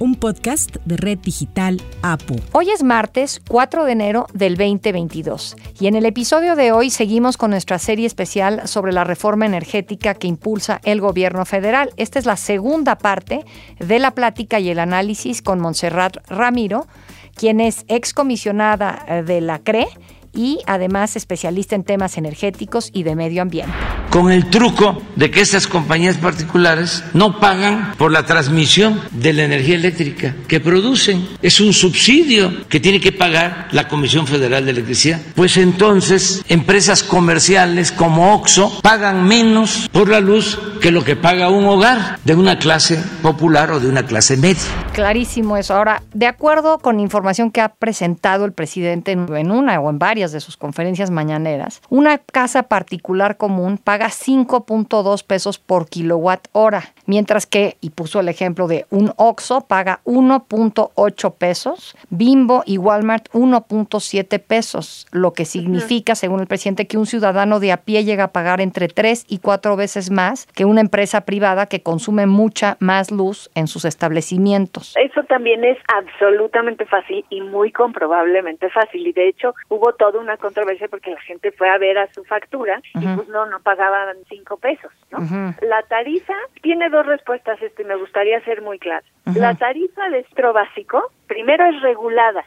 un podcast de Red Digital APU. Hoy es martes 4 de enero del 2022 y en el episodio de hoy seguimos con nuestra serie especial sobre la reforma energética que impulsa el gobierno federal. Esta es la segunda parte de la plática y el análisis con Montserrat Ramiro, quien es excomisionada eh, de la CRE y además especialista en temas energéticos y de medio ambiente. Con el truco de que estas compañías particulares no pagan por la transmisión de la energía eléctrica que producen. Es un subsidio que tiene que pagar la Comisión Federal de Electricidad. Pues entonces empresas comerciales como OXO pagan menos por la luz que lo que paga un hogar de una clase popular o de una clase media. Clarísimo eso. Ahora, de acuerdo con información que ha presentado el presidente en una o en varias de sus conferencias mañaneras, una casa particular común paga 5.2 pesos por kilowatt hora, mientras que, y puso el ejemplo de un Oxxo, paga 1.8 pesos, Bimbo y Walmart 1.7 pesos, lo que significa, según el presidente, que un ciudadano de a pie llega a pagar entre 3 y 4 veces más que una empresa privada que consume mucha más luz en sus establecimientos. Eso también es absolutamente fácil y muy comprobablemente fácil. Y de hecho, hubo todo una controversia porque la gente fue a ver a su factura y pues no, no pagaban cinco pesos, ¿no? La tarifa tiene dos respuestas esto y me gustaría ser muy clara. La tarifa de estro básico, primero es regulada,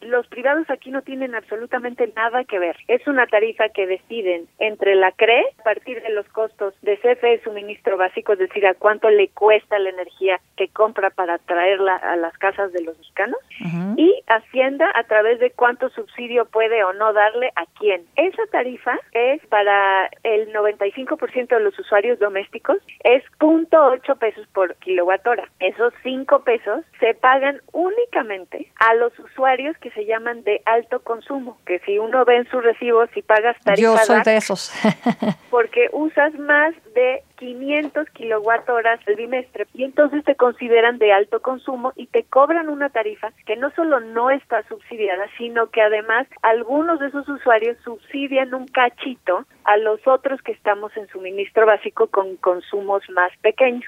los privados aquí no tienen absolutamente nada que ver. Es una tarifa que deciden entre la CRE, a partir de los costos de CFE suministro básico, es decir, a cuánto le cuesta la energía que compra para traerla a las casas de los mexicanos, y Hacienda a través de cuánto subsidio puede o no darle a quién. Esa tarifa es para el 95% de los usuarios domésticos, es 0.8 pesos por kilowatt hora. Esos 5 pesos se pagan únicamente a los usuarios que se llaman de alto consumo, que si uno ve en su recibo, si pagas tarifa Yo soy de esos. porque usas más de 500 kilowatt horas al bimestre y entonces te consideran de alto consumo y te cobran una tarifa que no solo no está subsidiada, sino que además algunos de esos usuarios subsidian un cachito a los otros que estamos en suministro básico con consumos más pequeños.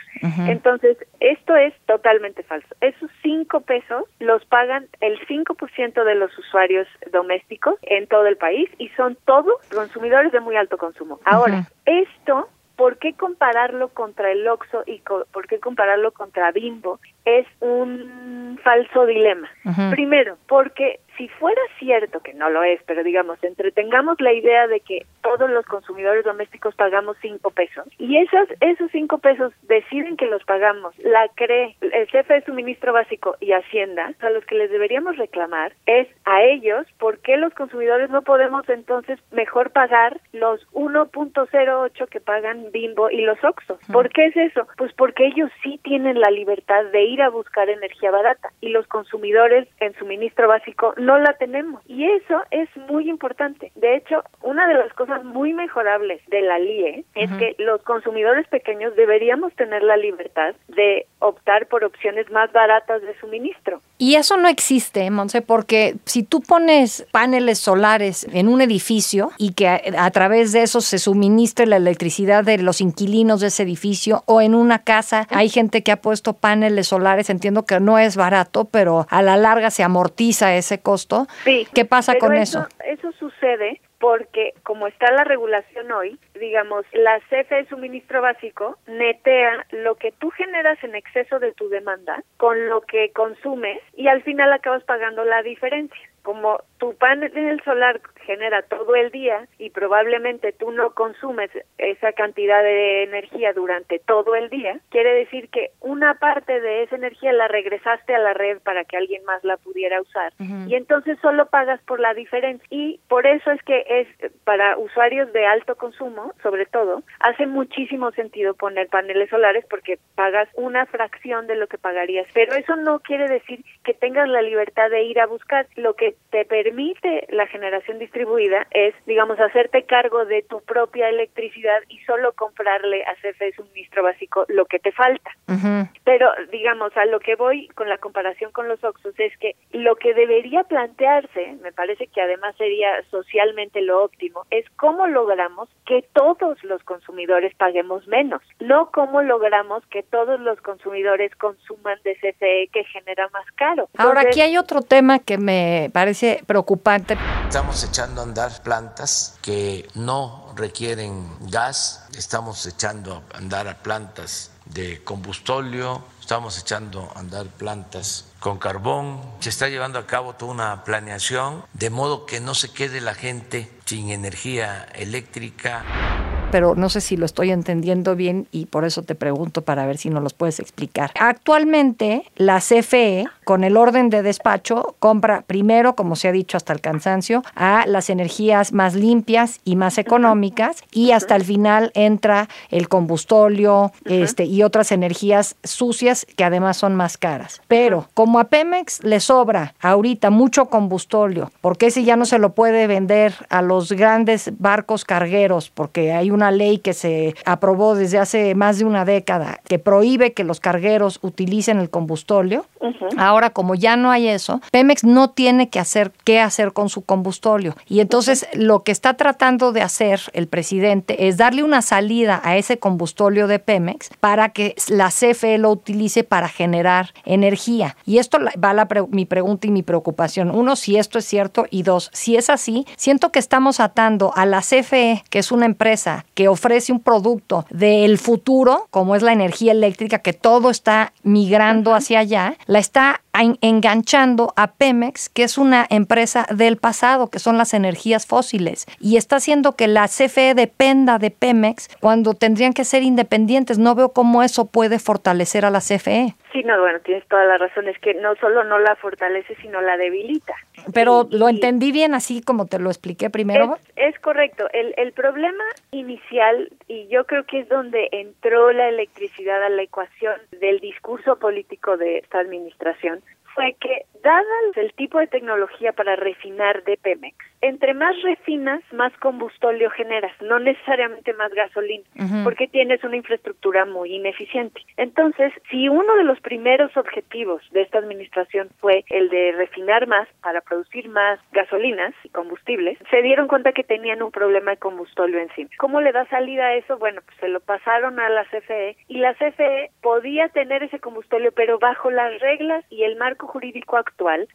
Entonces, esto es totalmente falso. Esos 5 pesos los pagan el 5% de los usuarios domésticos en todo el país y son todos consumidores de muy alto consumo. Ahora, esto ¿por qué compararlo contra el Oxxo y por qué compararlo contra Bimbo? Es un falso dilema. Primero, porque si fuera cierto, que no lo es, pero digamos, entretengamos la idea de que todos los consumidores domésticos pagamos cinco pesos y esos, esos cinco pesos deciden que los pagamos, la CRE, el jefe de suministro básico y Hacienda, a los que les deberíamos reclamar es a ellos, ¿por qué los consumidores no podemos entonces mejor pagar los 1.08 que pagan Bimbo y los Oxxo? ¿Por qué es eso? Pues porque ellos sí tienen la libertad de ir a buscar energía barata y los consumidores en suministro básico no la tenemos. Y eso es muy importante. De hecho, una de las cosas muy mejorables de la LIE es que los consumidores pequeños deberíamos tener la libertad de optar por opciones más baratas de suministro. Y eso no existe, Monse, porque si tú pones paneles solares en un edificio y que a, través de eso se suministre la electricidad de los inquilinos de ese edificio o en una casa hay gente que ha puesto paneles solares, entiendo que no es barato, pero a la larga se amortiza ese costo Sí, ¿Qué pasa con eso? Eso sucede porque como está la regulación hoy, digamos, la CFE de suministro básico netea lo que tú generas en exceso de tu demanda con lo que consumes y al final acabas pagando la diferencia. Como tu panel solar genera todo el día y probablemente tú no consumes esa cantidad de energía durante todo el día, quiere decir que una parte de esa energía la regresaste a la red para que alguien más la pudiera usar. Y entonces solo pagas por la diferencia. Y por eso es que es para usuarios de alto consumo sobre todo, hace muchísimo sentido poner paneles solares porque pagas una fracción de lo que pagarías, pero eso no quiere decir que tengas la libertad de ir a buscar. Lo que te permite la generación distribuida es, digamos, hacerte cargo de tu propia electricidad y solo comprarle a CFE suministro básico lo que te falta. Pero, digamos, a lo que voy con la comparación con los Oxos es que lo que debería plantearse, me parece que además sería socialmente lo óptimo, es cómo logramos que todos los consumidores paguemos menos, no cómo logramos que todos los consumidores consuman de CFE que genera más caro. Ahora, aquí hay otro tema que me parece preocupante. Estamos echando a andar plantas que no requieren gas, estamos echando a andar a plantas de combustóleo, estamos echando a andar plantas con carbón, se está llevando a cabo toda una planeación de modo que no se quede la gente sin energía eléctrica pero no sé si lo estoy entendiendo bien y por eso te pregunto para ver si nos los puedes explicar. Actualmente, la CFE, con el orden de despacho, compra primero, como se ha dicho hasta el cansancio, a las energías más limpias y más económicas y hasta el final entra el combustóleo este, y otras energías sucias que además son más caras. Pero como a Pemex le sobra ahorita mucho combustóleo, porque ese ya no se lo puede vender a los grandes barcos cargueros porque hay una ley que se aprobó desde hace más de una década que prohíbe que los cargueros utilicen el combustóleo. Ahora, como ya no hay eso, Pemex no tiene que hacer qué hacer con su combustóleo. Y entonces lo que está tratando de hacer el presidente es darle una salida a ese combustóleo de Pemex para que la CFE lo utilice para generar energía. Y esto va la mi pregunta y mi preocupación. Uno, si esto es cierto. Y dos, si es así, siento que estamos atando a la CFE, que es una empresa que ofrece un producto del futuro, como es la energía eléctrica, que todo está migrando hacia allá, la está enganchando a Pemex, que es una empresa del pasado, que son las energías fósiles, y está haciendo que la CFE dependa de Pemex cuando tendrían que ser independientes. No veo cómo eso puede fortalecer a la CFE. Sí, no, bueno, tienes toda la razón, es que no solo no la fortalece, sino la debilita. Pero lo entendí bien así como te lo expliqué primero. Es, correcto, el, el problema inicial, y yo creo que es donde entró la electricidad a la ecuación del discurso político de esta administración, fue que, dada el tipo de tecnología para refinar de Pemex, entre más refinas, más combustóleo generas, no necesariamente más gasolina, porque tienes una infraestructura muy ineficiente. Entonces, si uno de los primeros objetivos de esta administración fue el de refinar más para producir más gasolinas y combustibles, se dieron cuenta que tenían un problema de combustóleo encima. ¿Cómo le da salida a eso? Bueno, pues se lo pasaron a la CFE y la CFE podía tener ese combustóleo, pero bajo las reglas y el marco jurídico actual,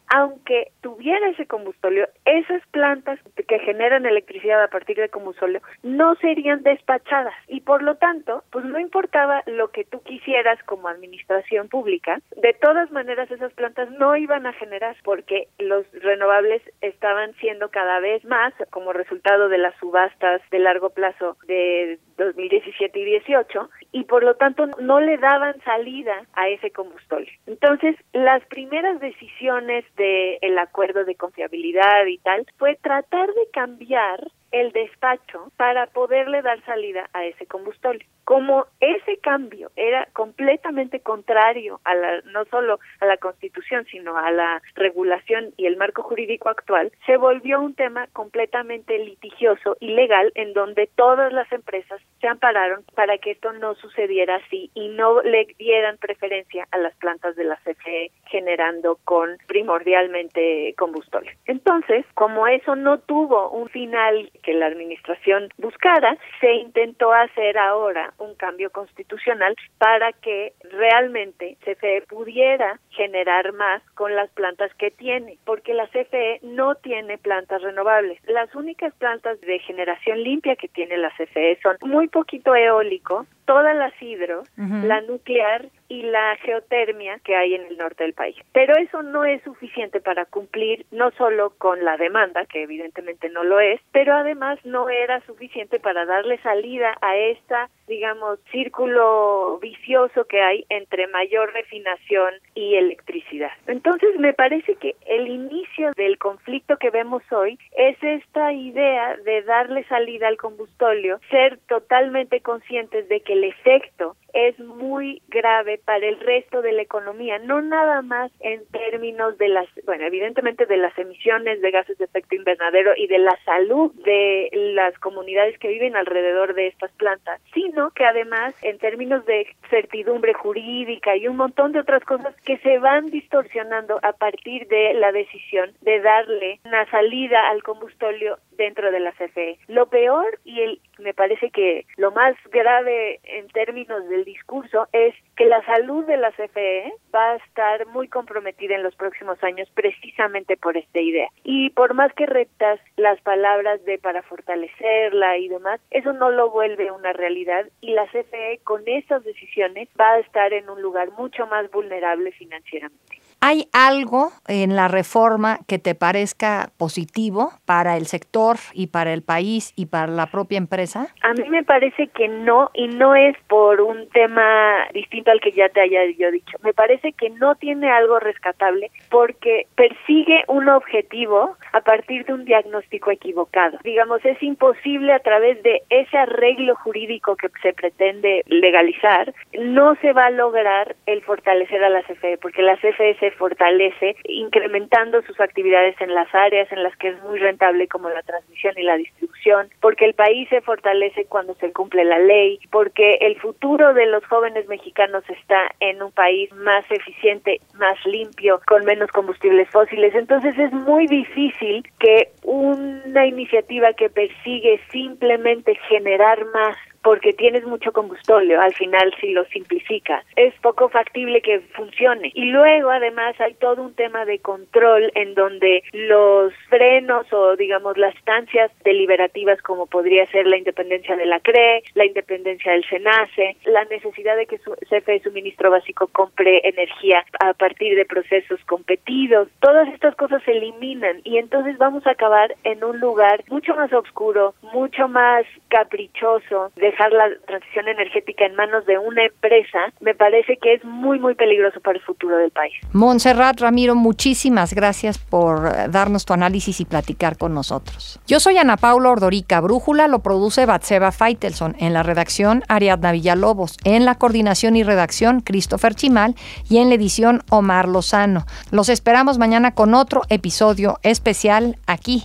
aunque tuviera ese combustóleo, esas plantas que generan electricidad a partir de combustóleo no serían despachadas. Y por lo tanto, pues no importaba lo que tú quisieras como administración pública, de todas maneras esas plantas no iban a generar porque los renovables estaban siendo cada vez más como resultado de las subastas de largo plazo de 2017 y 18 y por lo tanto no le daban salida a ese combustible. Entonces, las primeras decisiones del el acuerdo de confiabilidad y tal fue tratar de cambiar el despacho para poderle dar salida a ese combustible. Como ese cambio era completamente contrario a la, no solo a la Constitución, sino a la regulación y el marco jurídico actual, se volvió un tema completamente litigioso y legal en donde todas las empresas se ampararon para que esto no sucediera así y no le dieran preferencia a las plantas de la CFE generando con primordialmente combustible. Entonces, como eso no tuvo un final que la administración buscara, se intentó hacer ahora un cambio constitucional para que realmente CFE pudiera generar más con las plantas que tiene, porque la CFE no tiene plantas renovables. Las únicas plantas de generación limpia que tiene la CFE son muy poquito eólico, todas las hidro, la nuclear y la geotermia que hay en el norte del país. Pero eso no es suficiente para cumplir no solo con la demanda, que evidentemente no lo es, pero además no era suficiente para darle salida a esta, digamos, círculo vicioso que hay entre mayor refinación y electricidad. Entonces me parece que el inicio del conflicto que vemos hoy es esta idea de darle salida al combustóleo, ser totalmente conscientes de que el efecto es muy grave para el resto de la economía, no nada más en términos de las, bueno, evidentemente de las emisiones de gases de efecto invernadero y de la salud de las comunidades que viven alrededor de estas plantas, sino que además en términos de certidumbre jurídica y un montón de otras cosas que se van distorsionando a partir de la decisión de darle una salida al combustóleo dentro de la CFE. Lo peor y el me parece que lo más grave en términos del discurso es que la salud de la CFE va a estar muy comprometida en los próximos años precisamente por esta idea. Y por más que rectas las palabras de para fortalecerla y demás, eso no lo vuelve una realidad y la CFE con esas decisiones va a estar en un lugar mucho más vulnerable financieramente. ¿Hay algo en la reforma que te parezca positivo para el sector y para el país y para la propia empresa? A mí me parece que no, y no es por un tema distinto al que ya te haya yo dicho. Me parece que no tiene algo rescatable porque persigue un objetivo a partir de un diagnóstico equivocado. Digamos, es imposible a través de ese arreglo jurídico que se pretende legalizar, no se va a lograr el fortalecer a la CFE, porque la CFE se fortalece incrementando sus actividades en las áreas en las que es muy rentable como la transmisión y la distribución, porque el país se fortalece cuando se cumple la ley, porque el futuro de los jóvenes mexicanos está en un país más eficiente, más limpio, con menos combustibles fósiles. Entonces es muy difícil que una iniciativa que persigue simplemente generar más porque tienes mucho combustóleo, al final si lo simplificas, es poco factible que funcione. Y luego además hay todo un tema de control en donde los frenos o digamos las estancias deliberativas como podría ser la independencia de la CRE, la independencia del SENACE, la necesidad de que su CFE suministro básico compre energía a partir de procesos competidos, todas estas cosas se eliminan y entonces vamos a acabar en un lugar mucho más oscuro, mucho más caprichoso, de la transición energética en manos de una empresa, me parece que es muy, muy peligroso para el futuro del país. Montserrat Ramiro, muchísimas gracias por darnos tu análisis y platicar con nosotros. Yo soy Ana Paula Ordorica. Brújula lo produce Batseba Feitelson. En la redacción, Ariadna Villalobos. En la coordinación y redacción, Christopher Chimal. Y en la edición, Omar Lozano. Los esperamos mañana con otro episodio especial aquí